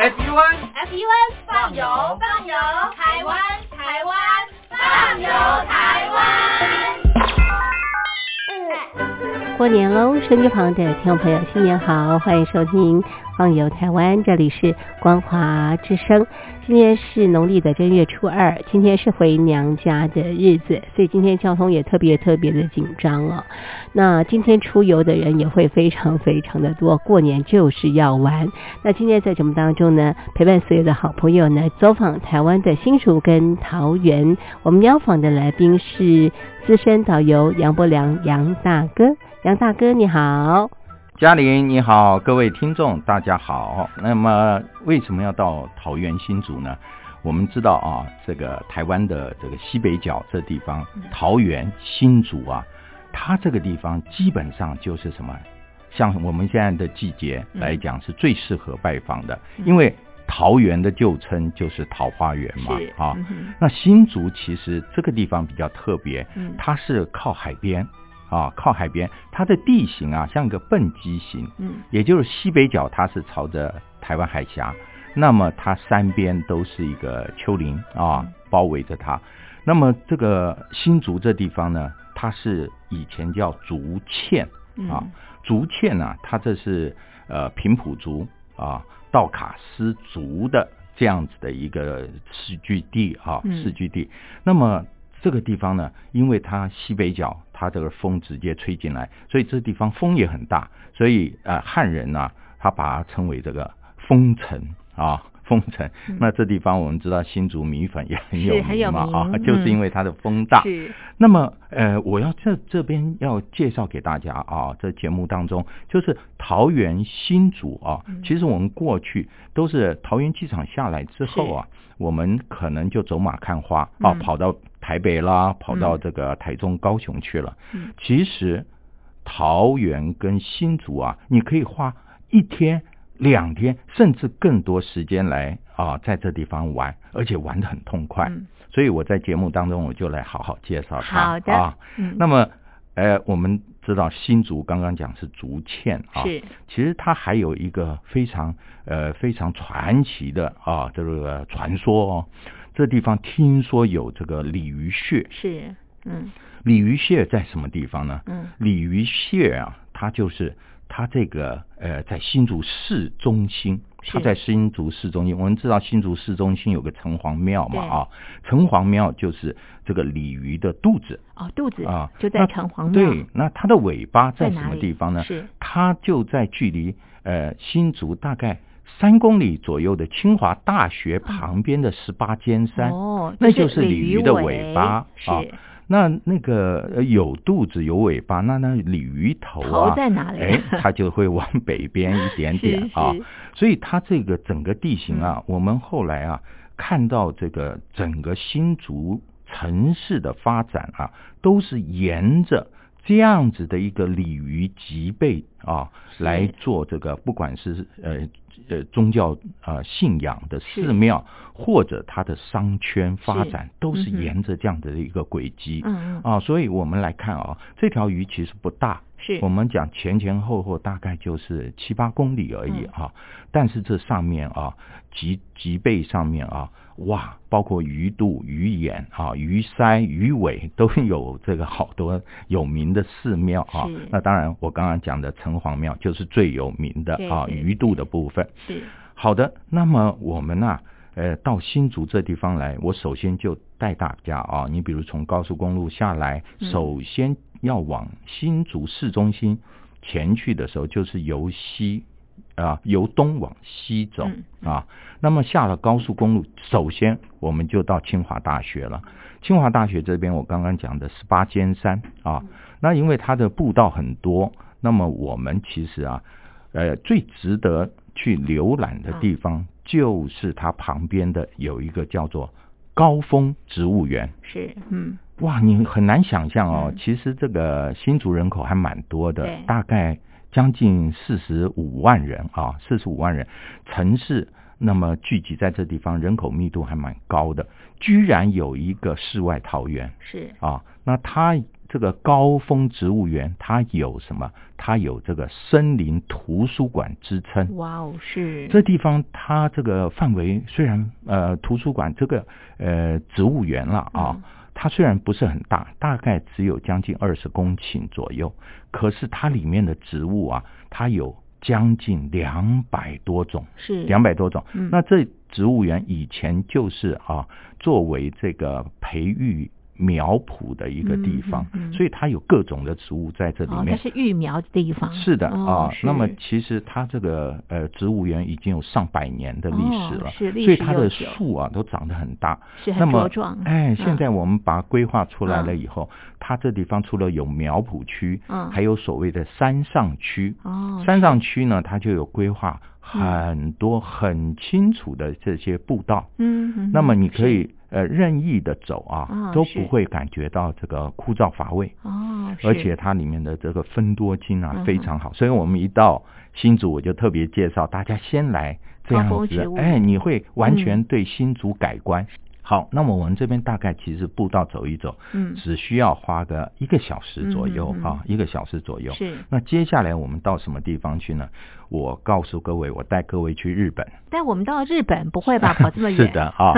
FUN FUN 放油放油，台湾台湾放油台过年喽！手机旁的听众朋友，新年好，欢迎收听《放游台湾》，这里是光华之声。今天是农历的正月初二，今天是回娘家的日子，所以今天交通也特别特别的紧张哦。那今天出游的人也会非常非常的多，过年就是要玩。那今天在节目当中呢，陪伴所有的好朋友呢，走访台湾的新竹跟桃园。我们邀访的来宾是资深导游杨伯良杨大哥，杨大哥你好。嘉玲你好，各位听众大家好。那么为什么要到桃园新竹呢？我们知道啊，这个台湾的这个西北角这地方，桃园新竹啊，它这个地方基本上就是什么？像我们现在的季节来讲，是最适合拜访的，因为桃园的旧称就是桃花源嘛，啊，那新竹其实这个地方比较特别，它是靠海边。啊，靠海边，它的地形啊像个笨鸡形，嗯，也就是西北角它是朝着台湾海峡，那么它三边都是一个丘陵啊，包围着它。那么这个新竹这地方呢，它是以前叫竹堑啊，竹堑呢，它这是呃平埔族啊道卡斯族的这样子的一个世居地啊，世居地。那么这个地方呢，因为它西北角，它这个风直接吹进来，所以这地方风也很大，所以呃汉人呢，他把它称为这个风城啊，风城。那这地方我们知道新竹米粉也很有名嘛啊，就是因为它的风大。那么呃，我要这这边要介绍给大家啊，这节目当中就是桃园新竹啊，其实我们过去都是桃园机场下来之后啊，我们可能就走马看花啊，跑到。台北啦，跑到这个台中、高雄去了。嗯，其实桃园跟新竹啊，你可以花一天、两天，甚至更多时间来啊，在这地方玩，而且玩的很痛快。嗯，所以我在节目当中我就来好好介绍它。好的啊，那么，呃，我们知道新竹刚刚讲是竹堑啊，是，其实它还有一个非常呃非常传奇的啊这个传说哦。这地方听说有这个鲤鱼穴，是，嗯，鲤鱼穴在什么地方呢？嗯，鲤鱼穴啊，它就是它这个呃，在新竹市中心，它在新竹市中心。我们知道新竹市中心有个城隍庙嘛，啊，城隍庙就是这个鲤鱼的肚子，哦，肚子啊，就在城隍庙。对，那它的尾巴在什么地方呢？是，它就在距离呃新竹大概。三公里左右的清华大学旁边的十八尖山，哦，那就是鲤鱼的尾巴啊。那那个有肚子有尾巴，那那鲤鱼头啊，在哪里？哎，它就会往北边一点点啊。所以它这个整个地形啊，我们后来啊看到这个整个新竹城市的发展啊，都是沿着。这样子的一个鲤鱼脊背啊，来做这个，不管是呃呃宗教啊信仰的寺庙，或者它的商圈发展，都是沿着这样的一个轨迹。嗯啊，所以我们来看啊，这条鱼其实不大，是我们讲前前后后大概就是七八公里而已啊。但是这上面啊，脊脊背上面啊。哇，包括鱼肚、鱼眼啊、鱼鳃、鱼尾都有这个好多有名的寺庙啊。那当然，我刚刚讲的城隍庙就是最有名的啊，鱼肚的部分。是好的。那么我们呢，呃，到新竹这地方来，我首先就带大家啊，你比如从高速公路下来，首先要往新竹市中心前去的时候，就是由西。啊，由东往西走啊，那么下了高速公路，首先我们就到清华大学了。清华大学这边，我刚刚讲的十八尖山啊，那因为它的步道很多，那么我们其实啊，呃，最值得去浏览的地方，就是它旁边的有一个叫做高峰植物园。是，嗯，哇，你很难想象哦，其实这个新竹人口还蛮多的，大概。将近四十五万人啊，四十五万人，城市那么聚集在这地方，人口密度还蛮高的，居然有一个世外桃源是啊，那它这个高峰植物园，它有什么？它有这个森林图书馆之称。哇哦，是这地方它这个范围虽然呃图书馆这个呃植物园了啊，嗯它虽然不是很大，大概只有将近二十公顷左右，可是它里面的植物啊，它有将近两百多种。是两百多种。嗯那这植物园以前就是啊，作为这个培育苗圃的一个地方，嗯嗯嗯所以它有各种的植物在这里哦，面。它是育苗的地方，是的啊，那么其实它这个呃植物园已经有上百年的历史了，哦是历所以它的树啊都长得很大，是很那么茁壮。哎，嗯。现在我们把它规划出来了嗯以后，它这地方除了有苗圃区，嗯。还有所谓的山上区，哦，山上区呢，它就有规划很多很清楚的这些步道，嗯，嗯那么你可以呃任意的走啊，哦都不会感觉到这个枯燥乏味，哦，而且它里面的这个分多精啊嗯非常好，所以我们一到新竹，我就特别介绍大家先来这样子哎，你会完嗯全对新竹改观。好，那么我们这边大概其实步道走一走，嗯只需要花个一个小时左右嗯嗯嗯啊，一个小时左右。是，那接下来我们到什么地方去呢？我告诉各位，我带各位去日本。带我们到日本不会吧？跑这么远？是的啊，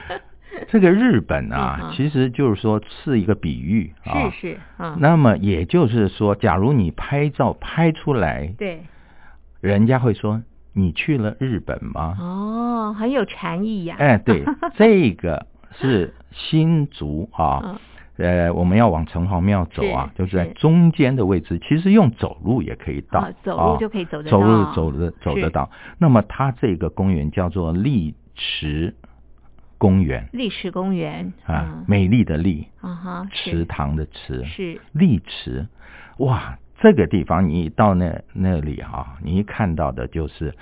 这个日本嗯啊嗯，其实就是说是一个比喻啊。是是，啊，那么也就是说，假如你拍照拍出来，对，人家会说你去了日本吗？哦，很有禅意呀。哎，对，这个是新竹啊。嗯呃，我们要往城隍庙走啊，就是在中间的位置，其实用走路也可以到，哦走啊路就可以走得到走路走得走是得到。那么它这个公园叫做丽池公园。历史公园啊，嗯。美丽的丽，啊哈，池塘的池，是，丽池，哇，这个地方你一到那那里啊，你一看到的就是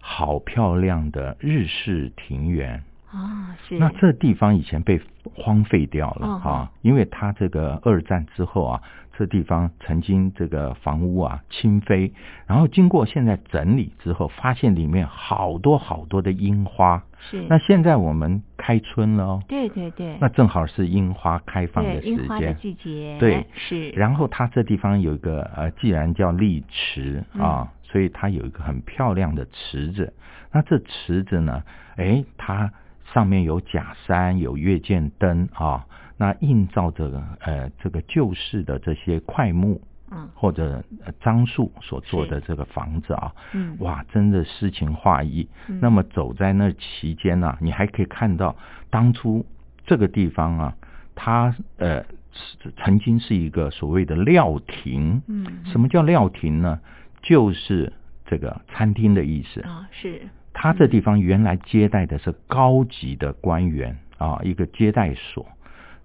好漂亮的日式庭园。啊，是，那这地方以前被荒废掉了哈啊，因为它这个二战之后啊，这地方曾经这个房屋啊倾飞，然后经过现在整理之后，发现里面好多好多的樱花。是，那现在我们开春了哦，对对对，那正好是樱花开放的时对樱花的间。季节，对。是，然后它这地方有一个呃，既然叫丽池啊，所以它有一个很漂亮的池子。那这池子呢，哎，它上面有假山，有月见灯啊，那映照着呃这个旧式的这些块木嗯或者呃樟树所做的这个房子啊，嗯，哇，真的诗情画意。嗯那么走在那期间呢、你还可以看到当初这个地方啊，它呃曾经是一个所谓的料亭。嗯，什么叫料亭呢？就是这个餐厅的意思。啊是，它这地方原来接待的是高级的官员啊，一个接待所。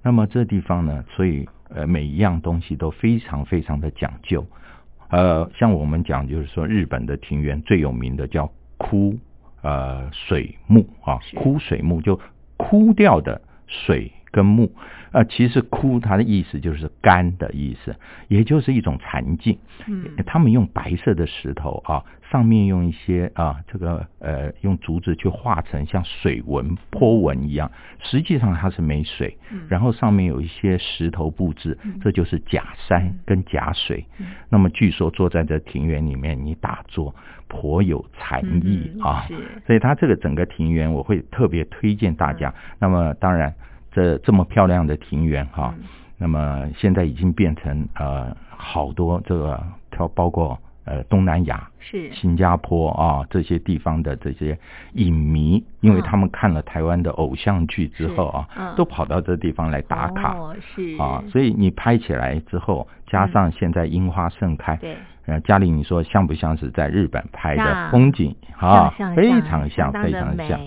那么这地方呢，所以呃每一样东西都非常非常的讲究。呃，像我们讲就是说，日本的庭园最有名的叫枯呃水木啊，枯水木就枯掉的水跟木。呃，其实枯它的意思就是干的意思，也就是一种禅境。嗯他们用白色的石头啊，上面用一些啊，这个呃，用竹子去画成像水纹、坡纹一样，实际上它是没水，嗯然后上面有一些石头布置，这就是假山跟假水。嗯那么据说坐在这庭园里面，你打坐颇有禅意嗯啊，是所以它这个整个庭园我会特别推荐大嗯家。那么当然，这这么漂亮的庭园哈、嗯。那么现在已经变成呃好多这个包包括呃东南亚、是，新加坡啊这些地方的这些影迷，因为嗯。他们看了台湾的偶像剧之后啊，嗯。都跑到这地方来打卡。哦是。啊，所以你拍起来之后，加上现在樱花盛开，对。呃，嘉玲，你说像不像是在日本拍的风景啊？像像非常像，非常像。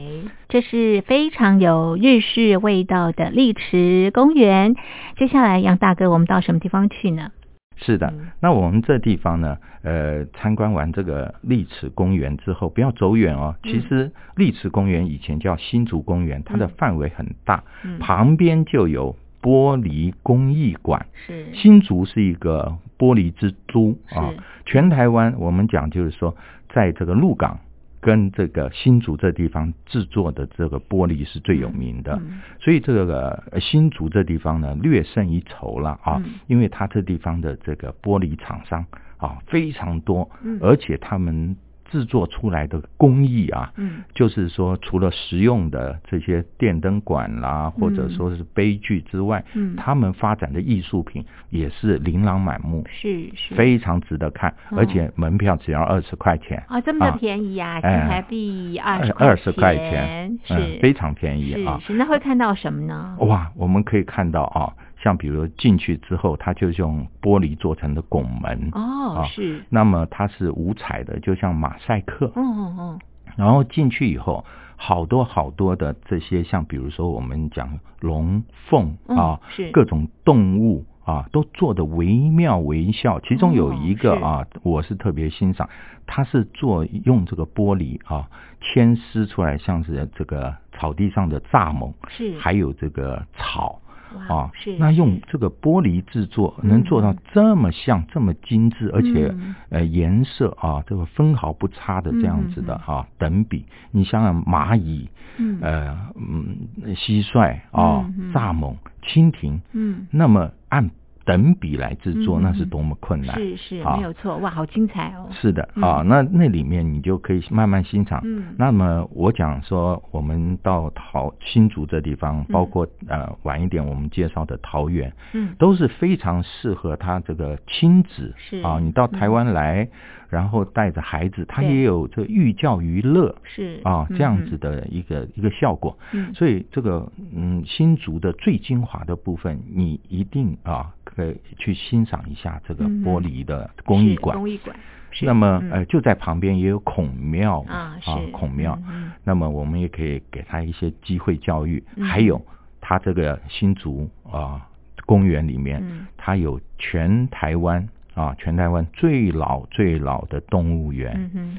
这是非常有日式味道的丽池公园。接下来，杨大哥，我们到什么地方去呢？是的，嗯那我们这地方呢，呃，参观完这个丽池公园之后，不要走远哦。嗯其实丽池公园以前叫新竹公园，它的嗯范围很大，嗯旁边就有玻璃工艺馆。是。新竹是一个玻璃之都啊，全台湾我们讲就是说，在这个鹿港跟这个新竹这地方制作的这个玻璃是最有名的，嗯。所以这个呃新竹这地方呢略胜一筹了啊，嗯。因为它这地方的这个玻璃厂商啊非常多，嗯。而且他们制作出来的工艺啊，嗯。就是说除了实用的这些电灯管啦，或者说是悲剧之外，嗯。他们发展的艺术品也是琳琅满目，是是。非常值得看，哦而且门票只要二十块钱。啊，这么便宜啊，新哎台币二十二十块钱钱，是。嗯，非常便宜啊！那会看到什么呢？哇，我们可以看到啊，像比如进去之后，它就是用玻璃做成的拱门，啊，哦是，那么它是五彩的，就像马赛克。嗯嗯嗯，然后进去以后，好多好多的这些，像比如说我们讲龙凤嗯啊，是各种动物啊，都做的惟妙惟肖。其中有一个啊，我是特别欣赏，它是做用这个玻璃啊牵丝出来，像是这个草地上的蚱蜢，是，还有这个草。哇啊，是。那用这个玻璃制作，能做到嗯这么像、这么精致，而且嗯呃颜色啊，这个分毫不差的这样子的啊等比。你想想蚂蚁，嗯。呃嗯蟋蟀啊蚱蜢、蜻蜓，嗯。那么按等比来制作，嗯那是多么困难。是是啊。没有错，哇，好精彩哦，是的嗯。啊，那那里面你就可以慢慢欣赏。嗯。那么我讲说，我们到桃新竹这地方，包括呃晚一点我们介绍的桃园，嗯。都是非常适合他这个亲子。是啊，你到台湾来，然后带着孩子，他也有这寓教于乐是啊嗯这样子的一个一个效果。嗯。所以这个嗯新竹的最精华的部分，你一定啊可以去欣赏一下这个嗯。玻璃的工艺是馆。工艺馆，是那么嗯。呃就在旁边也有孔庙啊是。孔庙，那么我们也可以给他一些机会教育，嗯。还有他这个新竹啊、公园里面，嗯。它有全台湾啊全台湾最老最老的动物园。嗯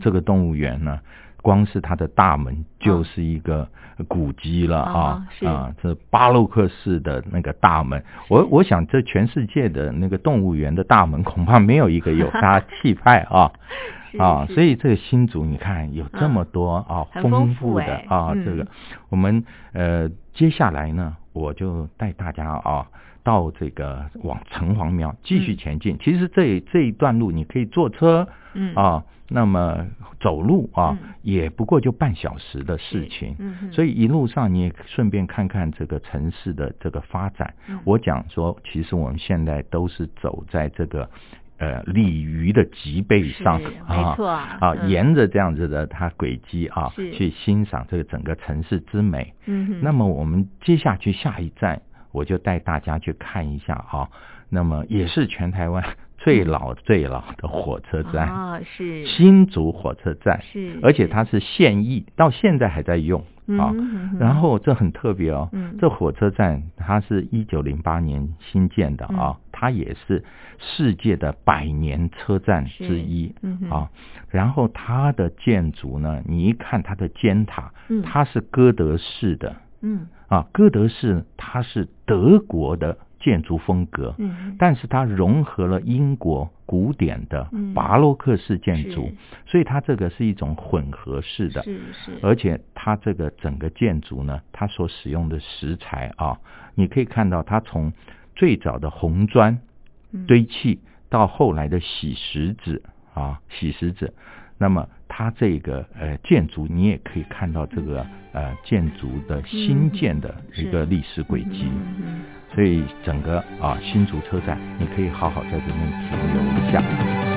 这个动物园呢，光是它的大门就是一个古迹了啊啊这巴洛克式的那个大门，我我想这全世界的那个动物园的大门恐怕没有一个有 它气派啊。啊，所以这个新竹你看有这么多啊很丰丰富富的哎啊，嗯这个我们呃接下来呢，我就带大家啊。到这个往城隍庙继续嗯前进，其实这这一段路你可以坐车，嗯。啊，那么走路啊，嗯。也不过就半小时的事情。嗯所以一路上你也顺便看看这个城市的这个发展。嗯。我讲说，其实我们现在都是走在这个呃鲤鱼的脊背上是啊没错啊，嗯。沿着这样子的它轨迹啊，是。去欣赏这个整个城市之美。嗯那么我们接下去下一站，我就带大家去看一下啊，那么也是全台湾 最老最老的火车站。啊是。新竹火车站，是是。而且它是现役，到现在还在用啊。然后这很特别哦，嗯。这火车站它是一九零八年新建的啊，嗯它也是世界的百年车站之一嗯啊。然后它的建筑呢，你一看它的尖塔，嗯。它是哥德式的嗯。啊，哥德式它是德国的建筑风格，嗯。但是它融合了英国古典的嗯。巴洛克式建筑，是。所以它这个是一种混合式的，是是。而且它这个整个建筑呢，它所使用的石材啊，你可以看到它从最早的红砖嗯。堆砌到后来的洗石子啊，洗石子。那么它这个呃建筑，你也可以看到这个呃建筑的新建的一个历史轨迹。所以整个啊新竹车站，你可以好好在这边停留一下。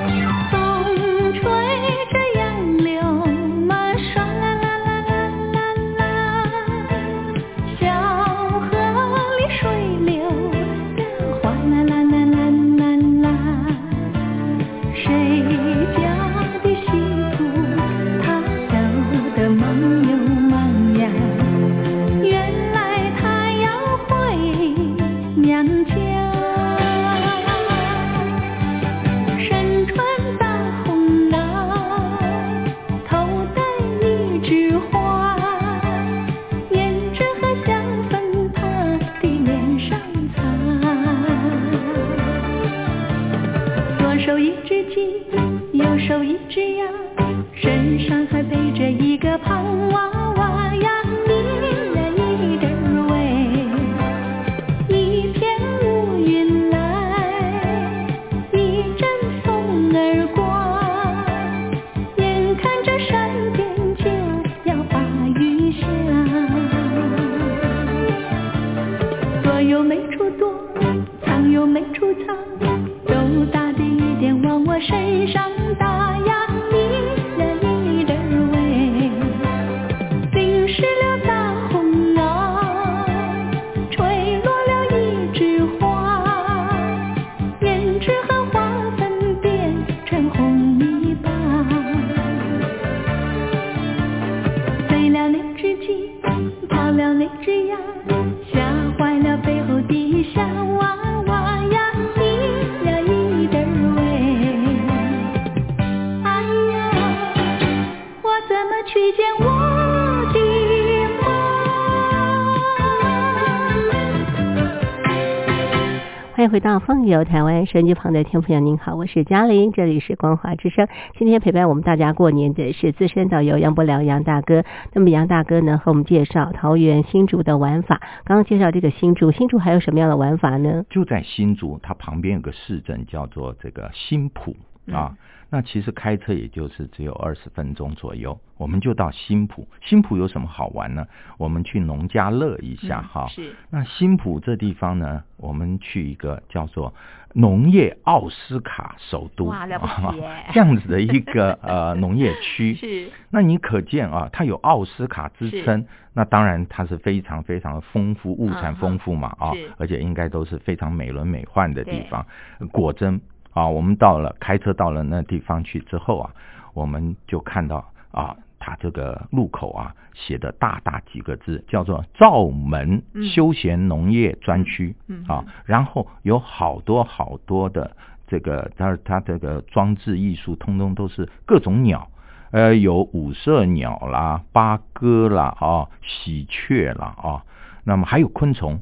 回到放游台湾收音机旁的听众朋友，您好，我是嘉玲，这里是光华之声。今天陪伴我们大家过年的是资深导游杨伯良杨大哥。那么杨大哥呢，和我们介绍桃园新竹的玩法。刚刚介绍这个新竹，新竹还有什么样的玩法呢？就在新竹，它旁边有个市镇叫做这个新浦啊。那其实开车也就是只有二十分钟左右，我们就到新浦。新浦有什么好玩呢？我们去农家乐一下哈。是那新浦这地方呢，我们去一个叫做农业奥斯卡首都，哇了不起啊 这样子的一个呃农业区。是那你可见啊，它有奥斯卡之是称，那当然它是非常非常的丰富，物产嗯丰富嘛啊是，而且应该都是非常美轮美奂的地方。果真啊，我们到了开车到了那地方去之后啊，我们就看到啊，它这个路口啊写的大大几个字，叫做灶门嗯休闲农业专区嗯啊，然后有好多好多的这个它它这个装置艺术，通通都是各种鸟。呃，有五色鸟啦、八哥啦、啊、喜鹊啦啊，那么还有昆虫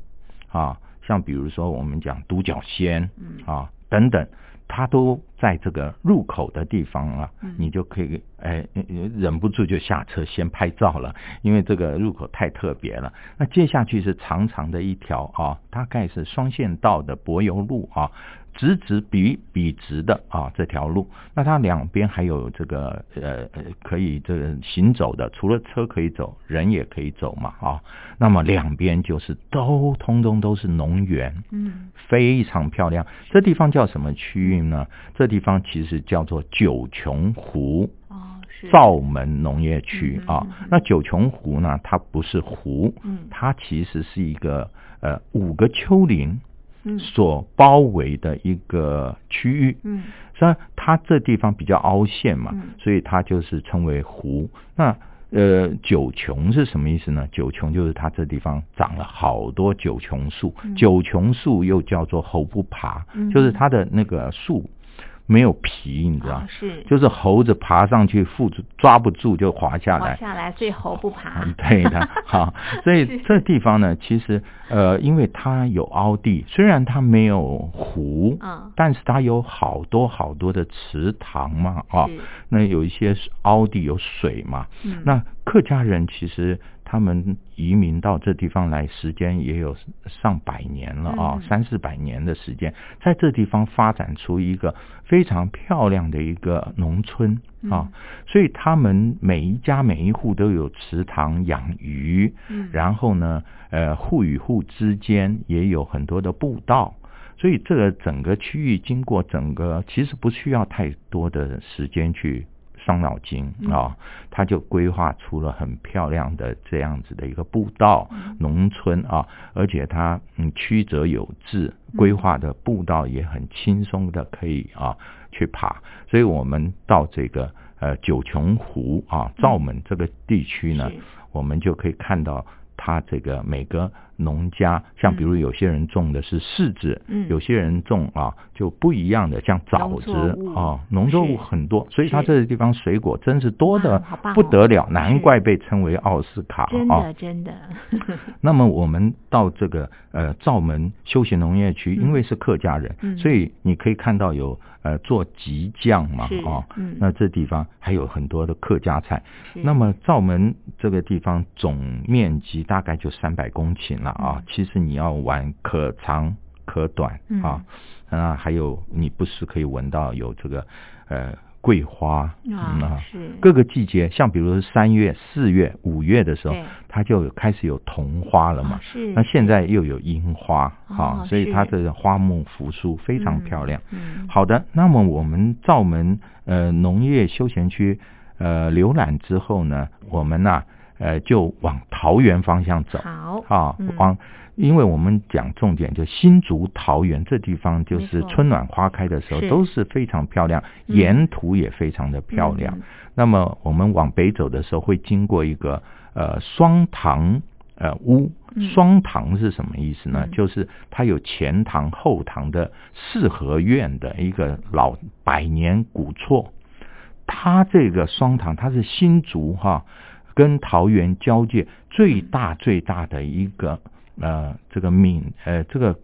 啊，像比如说我们讲独角仙嗯啊等等，它都在这个入口的地方啊，嗯你就可以哎忍不住就下车先拍照了，因为这个入口太特别了。那接下去是长长的一条啊，大概是双线道的柏油路啊，直直笔笔直的啊这条路，那它两边还有这个呃呃可以这个行走的，除了车可以走，人也可以走嘛啊。那么两边就是都通通都是农园，嗯非常漂亮。这地方叫什么区域呢？这地方其实叫做九琼湖。哦是灶门农业区啊那九琼湖呢？它不是湖，嗯它其实是一个呃五个丘陵嗯所包围的一个区域。嗯虽然它这地方比较凹陷嘛，嗯所以它就是称为湖。那呃，九琼是什么意思呢？九琼就是它这地方长了好多九琼树，嗯九琼树又叫做猴不爬，嗯就是它的那个树没有皮，你知道，哦是。就是猴子爬上去附住抓不住就滑下来。滑下来，所以猴不爬。嗯，对的，好，所以这地方呢，其实呃，因为它有凹地，虽然它没有湖，嗯。但是它有好多好多的池塘嘛，啊。是，那有一些凹地有水嘛，嗯。那客家人其实他们移民到这地方来，时间也有上百年了啊，嗯三四百年的时间，在这地方发展出一个非常漂亮的一个农村啊，嗯所以他们每一家每一户都有池塘养鱼，嗯然后呢，呃，户与户之间也有很多的步道。所以这个整个区域经过整个，其实不需要太多的时间去伤脑筋嗯。啊，他就规划出了很漂亮的这样子的一个步道嗯。农村啊，而且它嗯曲折有致，嗯。规划的步道也很轻松的可以啊去爬，所以我们到这个呃九琼湖啊嗯。灶门这个地区呢，我们就可以看到它这个每个农家，像比如有些人种的是柿子，嗯。有些人种啊就不一样的，像枣子啊，农作物很多，所以它这个地方水果真是多的不得了，难怪被称为奥斯卡真啊。的真的，那么我们到这个呃灶门休闲农业区，嗯。因为是客家人，嗯。所以你可以看到有呃做吉酱嘛是。哦，嗯。那这地方还有很多的客家菜。那么灶门这个地方总面积大概就三百公顷了啊，嗯。其实你要玩可长可短嗯。啊，啊还有你不时可以闻到有这个呃桂花啊嗯是。各个季节，像比如说三月、四月、五月的时候，它就有开始有桐花了嘛。啊是那现在又有樱花哦啊，所以它的花木扶疏非常漂亮。嗯好的，那么我们灶门呃农业休闲区呃浏览之后呢，我们呐呃就往桃园方向走好啊嗯，往。因为我们讲重点，就新竹桃园这地方，就是春暖花开的时候都是非常漂亮，嗯沿途也非常的漂亮。嗯那么我们往北走的时候，会经过一个呃双塘呃屋嗯。双堂是什么意思呢？嗯就是它有前堂后堂的四合院的一个老百年古厝。它这个双堂，它是新竹哈跟桃园交界最大最大的一个呃这个闽呃这个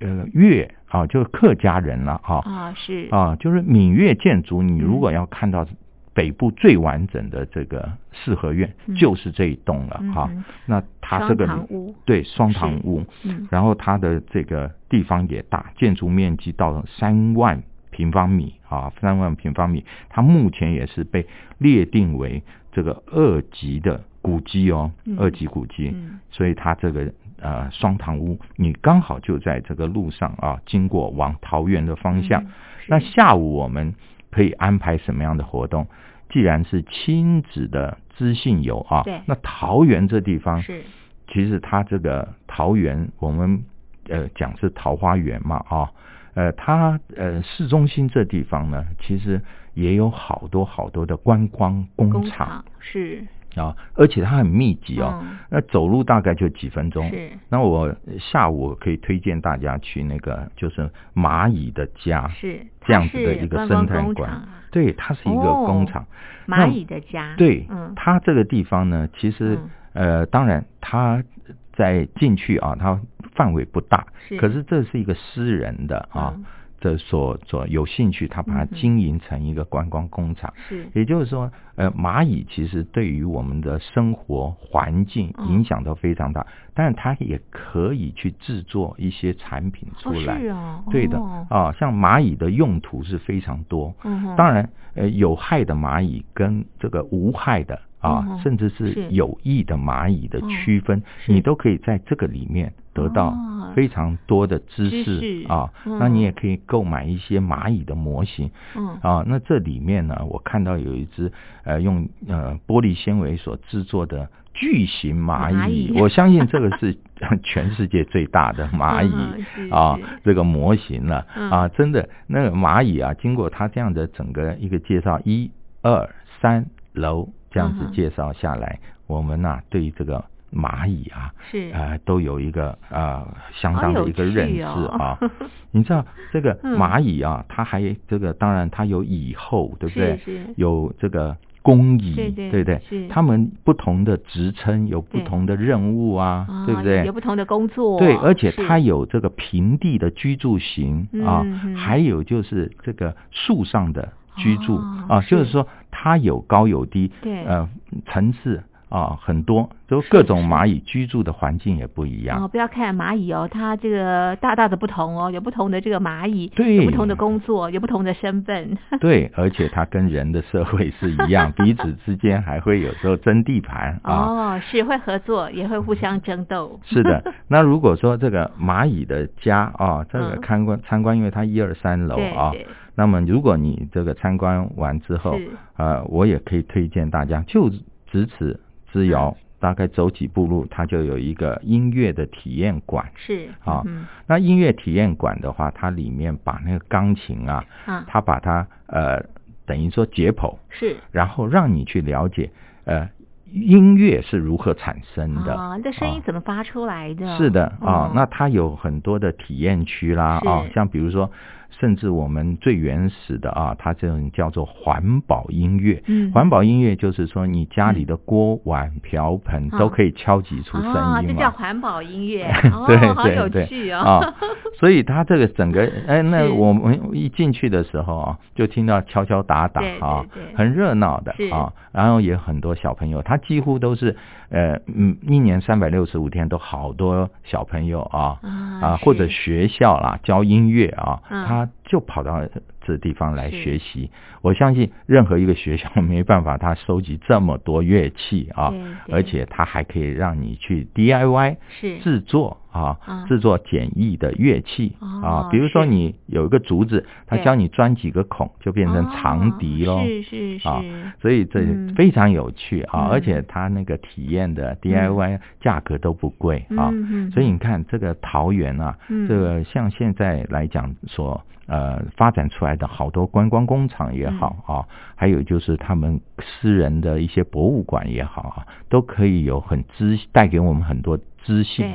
呃粤啊，就是客家人了哈。啊是。啊，就是闽粤建筑，你如嗯果要看到北部最完整的这个四合院，嗯。就是这一栋了哈、那它这个双屋。对双堂屋，嗯。然后它的这个地方也大，建筑面积到三万平方米啊，三万平方米，它目前也是被列定为这个二级的古迹哦，嗯二级古迹。嗯所以它这个呃双塘屋，你刚好就在这个路上啊，经过往桃园的方向。嗯那下午我们可以安排什么样的活动？既然是亲子的知性游啊，那桃园这地方是其实它这个桃园，我们呃讲是桃花源嘛啊，呃它呃市中心这地方呢，其实也有好多好多的观光工工厂厂是。啊，而且它很密集哦，嗯。那走路大概就几分钟。是。那我下午可以推荐大家去那个就是蚂蚁的家，是这样子的一个生态馆。对，它是一个工厂。那蚂蚁的家。对，嗯。它这个地方呢，其实、呃，当然它在进去啊，它范围不大，是。可是这是一个私人的啊嗯，这所所有兴趣，他把它经营成一个观光工厂。是也就是说，呃，蚂蚁其实对于我们的生活环境嗯影响都非常大，但是它也可以去制作一些产品出哦来。是哦对的哦啊，像蚂蚁的用途是非常多。嗯哼当然，呃，有害的蚂蚁跟这个无害的啊，嗯甚至是是。有益的蚂蚁的哦区分，是。你都可以在这个里面得到哦。非常多的知知识。识啊。嗯。那你也可以购买一些蚂蚁的模型。嗯。啊，那这里面呢，我看到有一只呃用呃玻璃纤维所制作的巨型蚂蚂蚁，我相信这个是 全世界最大的蚂蚁、嗯啊是，这个模型了、嗯。啊，真的那个蚂蚁啊，经过它这样的整个一个介绍，一二三楼这样子介绍下来，我们呐、对于这个蚂蚁啊，是。呃，都有一个呃相当的一个认识啊。你知道这个嗯。蚂蚁啊，它还这个当然它有蚁后，对不对？是是。有这个工蚁，对对不对？是？它们不同的职称有不同的任务啊，对。不对？有？不同的工作。对，而且它有这个平地的居住型啊还有就是。这个树上的居住哦啊，就是是说它有高有低，对呃，层次啊很多，就各种蚂蚁居住的环境也不一样。哦，不要看蚂蚁哦，它这个大大的不同哦，有不同的这个蚂蚁，对有不同的工作，有不同的身份。对，而且它跟人的社会是一样，彼此之间还会有时候争地盘啊。哦，是会合作，也会互相争斗。是的，那如果说这个蚂蚁的家啊，这个嗯参观参观，因为它一二三楼对啊对，那么如果你这个参观完之后是，呃，我也可以推荐大家，就咫尺之遥，嗯。大概走几步路，它就有一个音乐的体验馆。是啊嗯那音乐体验馆的话，它里面把那个钢琴啊，啊。它把它呃等于说解剖，是。然后让你去了解呃音乐是如何产生的。啊，这声音啊怎么发出来的？是的啊嗯，那它有很多的体验区啦啊，像比如说，甚至我们最原始的啊，它这种叫做环保音乐。嗯。环保音乐就是说，你家里的锅碗瓢盆嗯。都可以敲击出声啊，这音嘛。叫环保音乐，哦，对好有对。对趣哦。啊，所以它这个整个，哎，那我们一进去的时候啊，就听到敲敲打打啊很热闹的啊，然后也很多小朋友，他几乎都是，呃，嗯，一年三百六十五天都好多小朋友啊啊啊，或者学校啦教音乐啊，嗯。他就跑到这地方来学习。我相信任何一个学校 没办法，他收集这么多乐器啊而且他还可以让你去 DIY 是。制作啊啊，制作简易的乐器哦啊，比如说你有一个竹子，他教你钻几个孔，就变成长笛喽。哦是是是，啊所以这嗯。非常有趣啊，嗯。而且他那个体验的 DIY 价格都不贵啊，所以你看这个桃园啊，嗯。这个像现在来讲所呃发展出来的好多观光工厂也好嗯。啊，还有就是他们私人的一些博物馆也好啊，都可以有很知带给我们很多知性，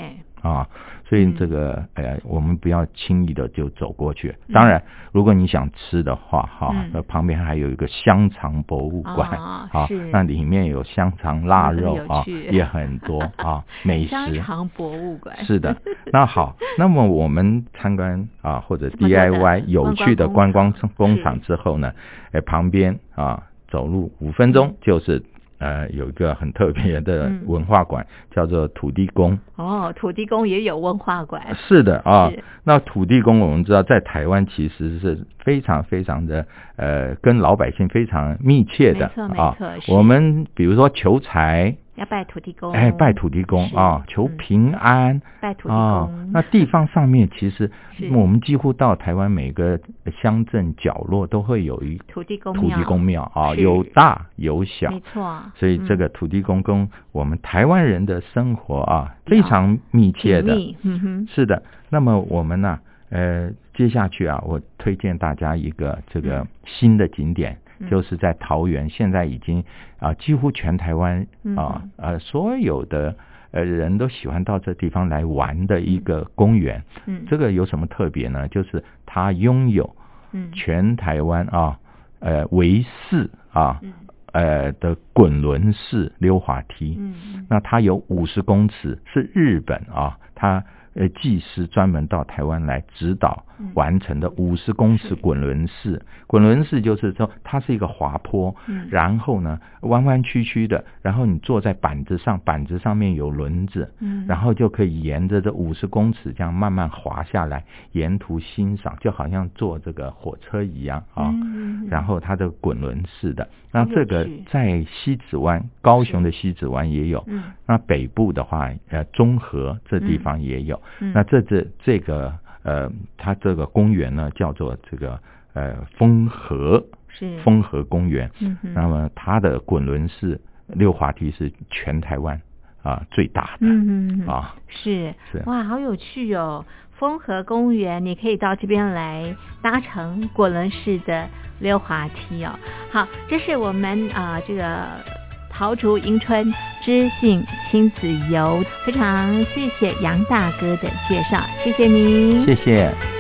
啊，所以嗯这个呃，我们不要轻易的就走过去。当然，如果你想吃的话，哈嗯，那旁边还有一个香肠博物馆啊那里面有香肠腊肉啊，也很多啊，美食。香肠博物馆。是的，那好，那么我们参观啊或者 DIY 有趣的观光工工厂之后呢，哎旁边啊走路五分钟就是呃有一个很特别的嗯文化馆，叫做土地公。哦，土地公也有文化馆，是的啊是，那土地公我们知道在台湾其实是非常非常的呃跟老百姓非常密切的啊错。我们比如说求财，要拜土地公，哎，拜土地公是啊，求嗯平安。拜土地啊公，，那地方上面其实 我们几乎到台湾每个乡镇角落都会有一土地公土地公庙啊，是。有大有小。没，错，所以这嗯。个土地公跟我们台湾人的生活啊非常密切的。嗯哼，是的，那么我们呢，呃，接下去啊，我推荐大家一个这个嗯。新的景点，嗯就是在桃园，现在已经啊、几乎全台湾嗯啊呃所有的呃人都喜欢到这地方来玩的一个公园。嗯，这个有什么特别呢？就是它拥有嗯全台湾啊呃唯四啊嗯呃的滚轮式溜滑梯。那它有五十公尺，是日本啊，它呃技师专门到台湾来指导嗯完成的五十公尺滚轮式。滚轮式就是说它是一个滑坡，嗯然后呢弯弯曲曲的，然后你坐在板子上，板子上面有轮子，嗯，然后就可以沿着这五十公尺这样慢慢滑下来，沿途欣赏，就好像坐这个火车一样啊。嗯然后它的滚轮式的，那这个在西子湾，高雄的西子湾也有。嗯那北部的话，呃，中和这地方也有。嗯那这这这个呃，它这个公园呢，叫做这个呃丰和是丰和公园。嗯哼那么它的滚轮式溜滑梯是全台湾啊、最大的、嗯嗯嗯啊。是是哇，好有趣哦！丰和公园，你可以到这边来搭乘滚轮式的溜滑梯哦。好，这是我们啊、这个桃竹迎春知性亲子游，非常谢谢杨大哥的介绍，谢谢您，谢谢。